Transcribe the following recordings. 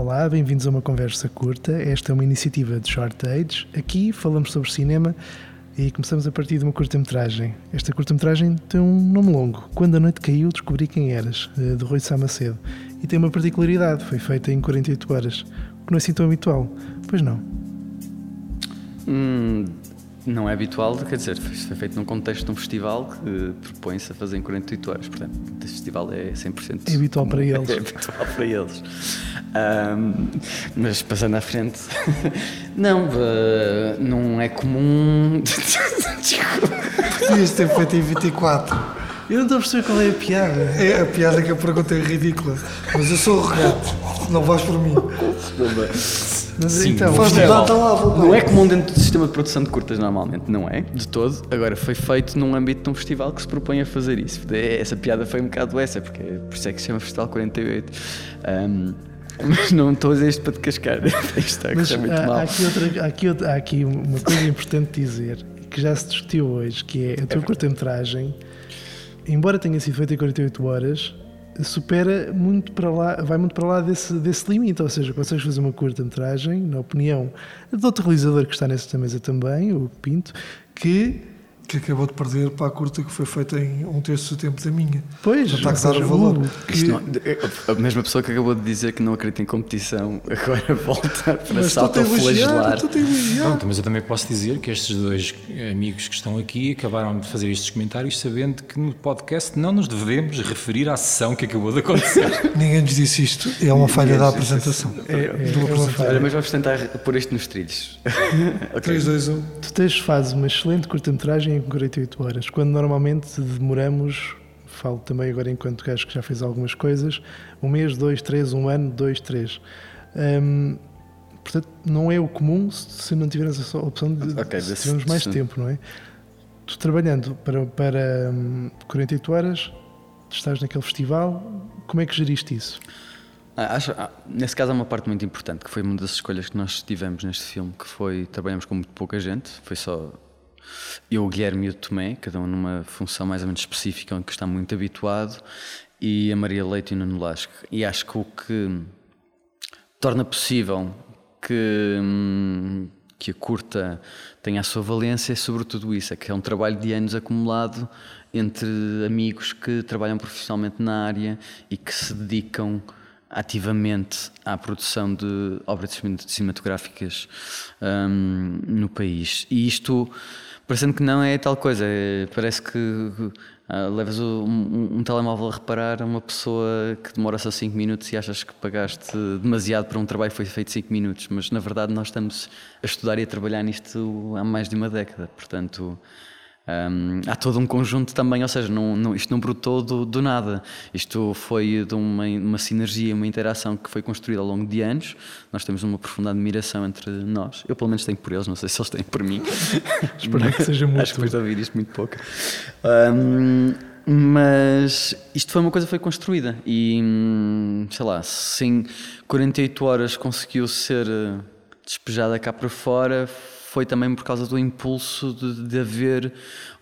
Olá, bem-vindos a uma conversa curta. Esta é uma iniciativa de Short Age. Aqui falamos sobre cinema e começamos a partir de uma curta-metragem. Esta curta-metragem tem um nome longo. Quando a noite caiu, descobri quem eras, eh, de Rui Samacedo. E tem uma particularidade, foi feita em 48 horas, o que não é assim tão habitual. Pois não? Hum, não é habitual, quer dizer, foi feito num contexto de um festival que propõe-se a fazer em 48 horas. Portanto, este festival é 100%. É habitual para eles. É habitual para eles. Um, mas passando à frente, não, uh, não é comum. Podias ter feito em 24. Eu não estou a perceber qual é a piada. É a piada que a pergunta é ridícula. Mas eu sou arrogante, não vais por mim. Mas Sim, então, Faz data lá, Não é comum dentro do sistema de produção de curtas, normalmente, não é? De todo. Agora, foi feito num âmbito de um festival que se propõe a fazer isso. É, Essa piada foi um bocado essa, porque é por isso é que se chama Festival 48. Um, mas não estou a dizer isto para te cascar. Isto está muito há, mal. há aqui outra, há, aqui há aqui uma coisa importante dizer que já se discutiu hoje, que é a tua curta-metragem, embora tenha sido feita em 48 horas, supera muito para lá, vai muito para lá desse, desse limite, ou seja, consegues fazer uma curta-metragem, na opinião de outro realizador que está nesta mesa também, o Pinto, que Que acabou de perder para a curta que foi feita em um terço do tempo da minha. Pois, Já está a dar o valor. o que- Isto não- a mesma pessoa que acabou de dizer que não acredita em competição agora volta para elogiar. Pronto, mas eu também posso dizer que estes dois amigos que estão aqui acabaram de fazer estes comentários sabendo que no podcast não nos devemos referir à sessão que acabou de acontecer. Ninguém nos disse isto. É uma falha da apresentação. É, é, é uma falha. Olha, mas vamos tentar pôr isto nos trilhos. 3, 2, 1. Tu tens, fazes uma excelente curta-metragem em 48 horas, quando normalmente demoramos, falo também agora enquanto gajo que já fez algumas coisas, um mês, dois, três, um ano, dois, três. Hum, portanto, não é o comum se, não tiveres essa opção de Ok, se tivermos mais sim. tempo, não é? Tu trabalhando para, para hum, 48 horas, estás naquele festival, como é que geriste isso? Ah, acho- ah, nesse caso há uma parte muito importante, que foi uma das escolhas que nós tivemos neste filme, que foi, trabalhamos com muito pouca gente, foi só eu, o Guilherme e o Tomé, cada um numa função mais ou menos específica, onde está muito habituado, e a Maria Leite e o Nuno Lasco. E acho que o que torna possível que, hum, que a curta tenha a sua valência é sobretudo isso, é que é um trabalho de anos acumulado entre amigos que trabalham profissionalmente na área e que se dedicam ativamente à produção de obras cine- cinematográficas hum, no país. E isto, parecendo que não é tal coisa, é- parece que ah, levas o- um, um telemóvel a reparar uma pessoa que demora só 5 minutos e achas que pagaste demasiado para um trabalho que foi feito 5 minutos, mas na verdade nós estamos a estudar e a trabalhar nisto há mais de uma década, portanto. Hum, há todo um conjunto também, ou seja, não, não- isto não brotou do, do nada. Isto foi de uma, uma sinergia, uma interação que foi construída ao longo de anos. Nós temos uma profunda admiração entre nós. Eu, pelo menos, tenho por eles, não sei se eles têm por mim. Espero que seja muito. Acho que de ouvir isto muito pouco. Hum, mas isto foi uma coisa que foi construída e, hum, sei lá, se em 48 horas conseguiu ser eh, despejada cá para fora, foi também por causa do impulso de, de haver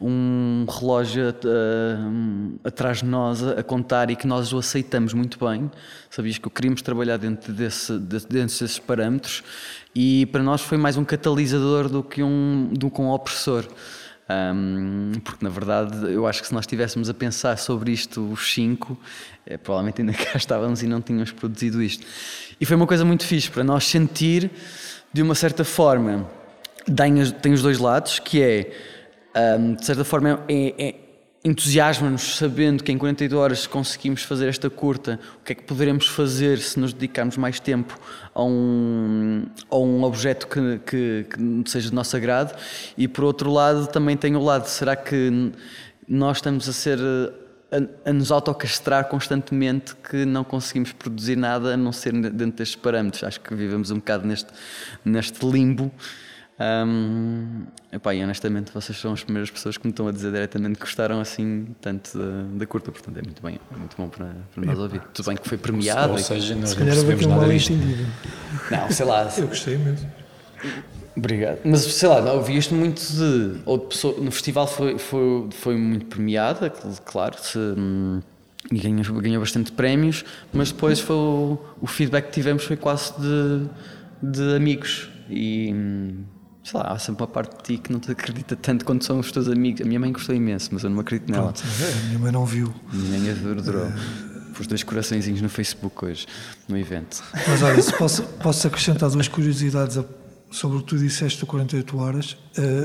um relógio hum, atrás de nós a, contar e que nós o aceitamos muito bem. Sabias que queríamos trabalhar dentro, desse, de- dentro desses parâmetros e para nós foi mais um catalisador do que um, do que um opressor. Um, porque na verdade eu acho que se nós estivéssemos a pensar sobre isto os cinco, eh, provavelmente ainda cá estávamos e não tínhamos produzido isto. E foi uma coisa muito fixe para nós sentir, de uma certa forma, tem, os dois lados, que é, um, de certa forma, é, é- entusiasma-nos sabendo que em 48 horas conseguimos fazer esta curta, o que é que poderemos fazer se nos dedicarmos mais tempo a um, a um objeto que, que, que seja de nosso agrado. E por outro lado também tem o lado, será que nós estamos a ser a, a nos autocastrar constantemente que não conseguimos produzir nada a não ser dentro destes parâmetros, acho que vivemos um bocado neste, neste limbo Hum, epá, e honestamente vocês são as primeiras pessoas que me estão a dizer diretamente que gostaram assim tanto da, da curta, portanto é muito bem, é muito bom para, para nós ouvir. Tudo bem que foi premiado. Ou seja, nós Se não percebemos um nada disto. Não, sei lá. Eu gostei mesmo. Obrigado. Mas sei lá, ouvi isto muito de. Ou de pessoa, no festival foi, foi, foi muito premiada, cl- claro. Se, hum, e ganhou, ganhou bastante prémios, mas depois foi o, o feedback que tivemos foi quase de, de amigos. E hum, sei lá, há sempre uma parte de ti que não te acredita tanto quanto são os teus amigos. A minha mãe gostou imenso, mas eu não acredito nela. Pronto, a minha mãe não viu. Mãe adorou. Pus dois coraçõezinhos no Facebook hoje, no evento. Mas olha, se posso, posso acrescentar duas curiosidades a- sobre o que tu disseste do 48 Horas.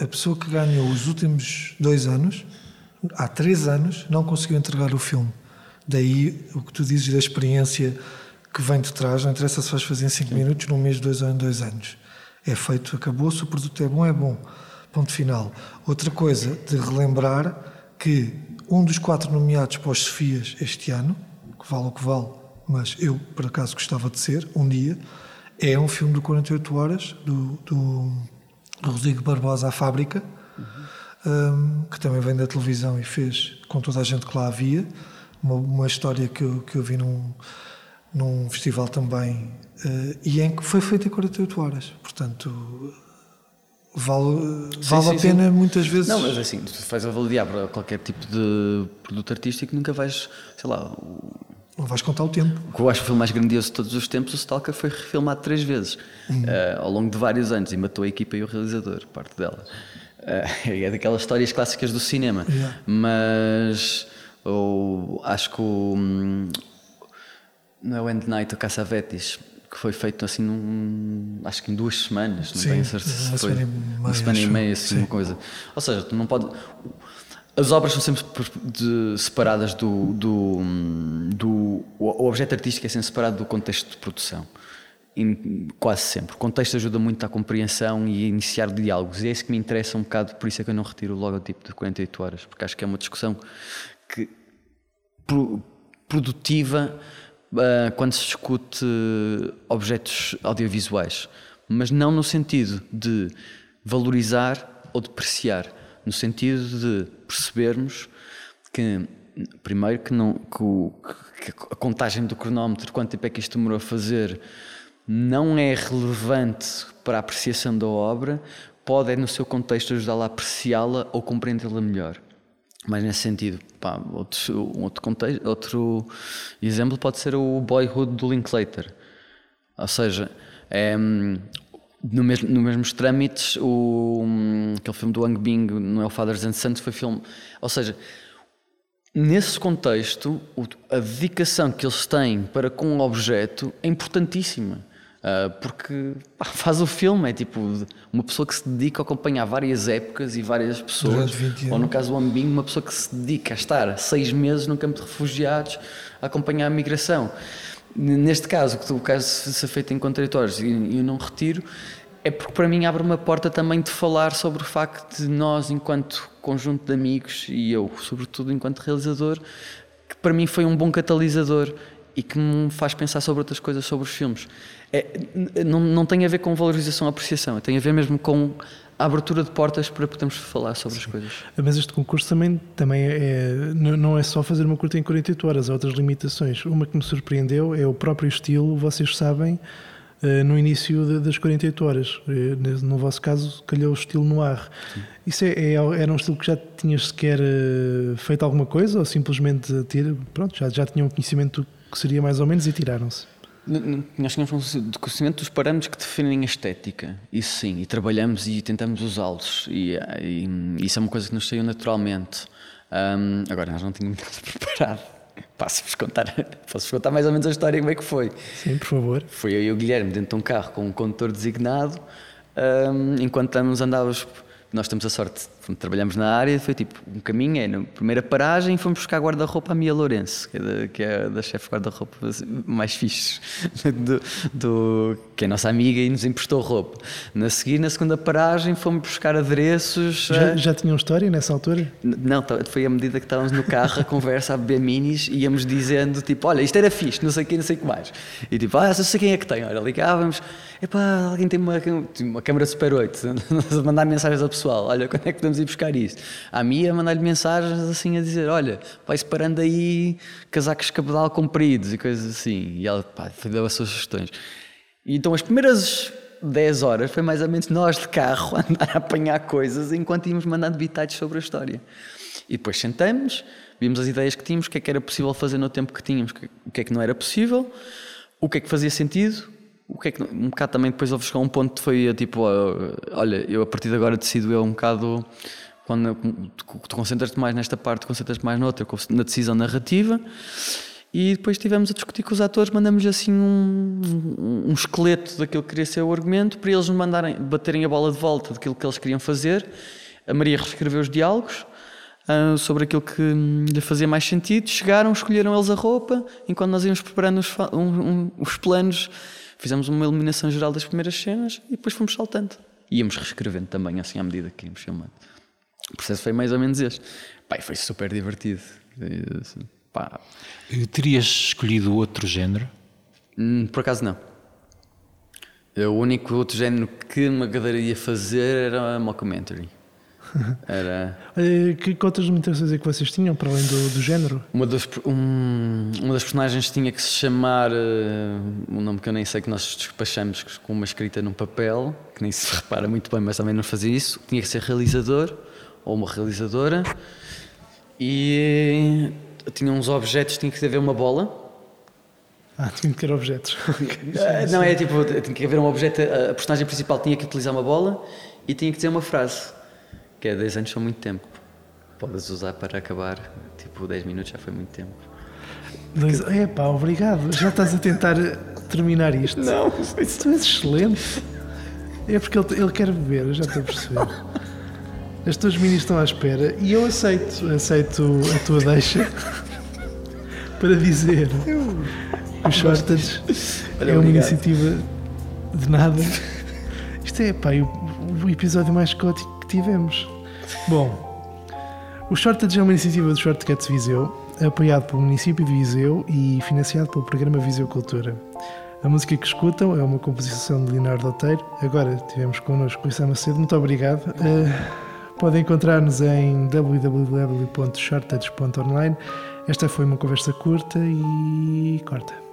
A, a pessoa que ganhou os últimos dois anos, há três anos, não conseguiu entregar o filme. Daí o que tu dizes da experiência que vem de trás, não interessa se vais fazer em cinco minutos, num mês, dois anos, dois anos. É feito, acabou-se, o produto é bom, é bom. Ponto final. Outra coisa de relembrar que um dos quatro nomeados para os Sofias este ano, que vale o que vale, mas eu por acaso gostava de ser, um dia, é um filme de 48 horas do, do Rodrigo Barbosa, A Fábrica, hum, que também vem da televisão e fez com toda a gente que lá havia, uma, uma história que eu, que eu vi num, num festival também, eh, e em que foi feita em 48 horas. Portanto, vale, vale sim, a pena sim. muitas vezes. Não, mas assim, tu faz avaliar para qualquer tipo de produto artístico, nunca vais, sei lá, o Não vais contar o tempo. o que eu acho o filme mais grandioso de todos os tempos, o Stalker foi refilmado três vezes eh, ao longo de vários anos e matou a equipa e o realizador, parte dela. Eh, é daquelas histórias clássicas do cinema, Yeah. mas o- acho que o, hum, não é o End Night, o Caçavetes, que foi feito assim num, acho que em duas semanas, não Sim, tenho certeza se foi. semana uma semana e meia, assim, Sim. uma coisa. Ou seja, tu não pode. As obras são sempre de- separadas do, do, do. O objeto artístico é sempre separado do contexto de produção. Em- quase sempre. O contexto ajuda muito à compreensão e a iniciar diálogos. E é isso que me interessa um bocado, por isso é que eu não retiro o logotipo de 48 horas, porque acho que é uma discussão que pro- produtiva ah, quando se discute objetos audiovisuais, mas não no sentido de valorizar ou depreciar, no sentido de percebermos que primeiro que, não, que, o- que a contagem do cronómetro, quanto tempo é que isto demorou a fazer, não é relevante para a apreciação da obra, pode, no seu contexto, ajudá-la a apreciá-la ou compreendê-la melhor. Mas nesse sentido, pá, outro, um outro, contexto, outro exemplo pode ser o Boyhood do Linklater. Ou seja, é, hum, no mesmo, nos mesmos trâmites, o, hum, aquele filme do Ang Bing, não é o Fathers and Sons, foi filme. Ou seja, nesse contexto, a dedicação que eles têm para com o objeto é importantíssima. Ah, porque pá, faz o filme, é tipo uma pessoa que se dedica a acompanhar várias épocas e várias pessoas. Durante 20 Ou no caso do Ambing, uma pessoa que se dedica a estar seis meses num campo de refugiados a acompanhar a migração. Neste caso, que o caso se feito em contraditórios e eu não retiro, é porque para mim abre uma porta também de falar sobre o facto de nós, enquanto conjunto de amigos, e eu, sobretudo enquanto realizador, que para mim foi um bom catalisador e que me faz pensar sobre outras coisas sobre os filmes. É, não, não tem a ver com valorização ou apreciação, tem a ver mesmo com a abertura de portas para podermos falar sobre as coisas. Mas este concurso também, também é, não não é só fazer uma curta em 48 horas, há outras limitações. Uma que me surpreendeu é o próprio estilo, vocês sabem, eh, no início das 48 horas. Eh, No vosso caso, calhou o estilo no ar. Isso é, é- era um estilo que já tinhas sequer eh, feito alguma coisa ou simplesmente tira, pronto, já, já tinham conhecimento do que seria mais ou menos e tiraram-se? Nós tínhamos um de conhecimento dos parâmetros que definem a estética, isso sim, e trabalhamos e tentamos usá-los, e, e isso é uma coisa que nos saiu naturalmente. Ahm, agora, nós não tínhamos nada preparado. Posso-vos contar, posso contar mais ou menos a história como é que foi. Sim, por favor. Foi eu e o Guilherme dentro de um carro com um condutor designado, ahm, enquanto andávamos, nós temos a sorte, trabalhamos na área, foi tipo, um caminho, é na primeira paragem, fomos buscar guarda-roupa à Mia Lourenço, que é da, que é da chefe guarda-roupa mais fixe, do, do- que é nossa amiga e nos emprestou roupa. Na seguir, na segunda paragem, fomos buscar adereços. Já, ah, já tinham história nessa altura? Não, foi à medida que estávamos no carro a conversa, a beber minis, íamos dizendo tipo, olha, isto era fixe, não sei o que, não sei o que mais. E tipo, ah, só sei quem é que tem. Olha, ligávamos, epá, alguém tem uma, uma câmera Super 8, a mandar mensagens ao pessoal, olha, quando é que podemos ir buscar isso? A Mia mandar-lhe mensagens assim a dizer, olha, vai separando aí casacos de cabedal compridos e coisas assim. E ela, pá, deu as suas sugestões. E então as primeiras 10 horas foi mais ou menos nós de carro a andar a apanhar coisas enquanto íamos mandando bitados sobre a história. E depois sentamos, vimos as ideias que tínhamos, o que é que era possível fazer no tempo que tínhamos, o que é que não era possível, o que é que fazia sentido, o que é que um bocado também depois houve chegar um ponto que foi tipo, olha, eu a partir de agora decido eu um bocado quando tu concentras-te mais nesta parte, concentras-te mais noutra, na decisão narrativa. E depois estivemos a discutir com os atores, mandamos assim um, um, esqueleto daquilo que queria ser o argumento, para eles nos mandarem, baterem a bola de volta daquilo que eles queriam fazer. A Maria reescreveu os diálogos ah, sobre aquilo que hum, lhe fazia mais sentido. Chegaram, escolheram eles a roupa, enquanto nós íamos preparando os, os planos, fizemos uma eliminação geral das primeiras cenas e depois fomos saltando. E íamos reescrevendo também, assim, à medida que íamos filmando. O processo foi mais ou menos este. Pá, e foi super divertido. Assim, pá, Terias escolhido outro género? Hum, Por acaso não. O único outro género que me agradaria fazer era a mockumentary. Era que, outras limitações é que vocês tinham para além do, do género? uma, dos, um- uma das personagens tinha que se chamar eh, um nome que eu nem sei que nós despachamos com uma escrita num papel, que nem se repara muito bem, mas também não fazia isso. Tinha que ser realizador ou uma realizadora e eh, tinha uns objetos, tinha que haver uma bola Ah, tinha que ter objetos. Ah, Não, é tipo, tinha que haver um objeto, a a personagem principal tinha que utilizar uma bola e tinha que dizer uma frase, que é 10 anos são muito tempo. Podes usar para acabar, tipo 10 minutos já foi muito tempo. Dois, epá, obrigado. Já estás a tentar terminar isto. Não, Tu és excelente. É porque ele, ele quer beber, eu já estou a perceber. As tuas minis estão à espera e eu aceito, aceito a tua deixa para dizer que os Shortage Olha, é uma obrigado. iniciativa de nada. Isto é pá, o, o episódio mais caótico que tivemos. Bom, o Shortage é uma iniciativa do Shortcuts Viseu, apoiado pelo município de Viseu e financiado pelo programa Viseu Cultura. A música que escutam é uma composição de Leonardo Oteiro. Agora tivemos connosco o Luís Macedo. Muito obrigado. Eh, podem encontrar-nos em www.shortage.online. Esta foi uma conversa curta e corta.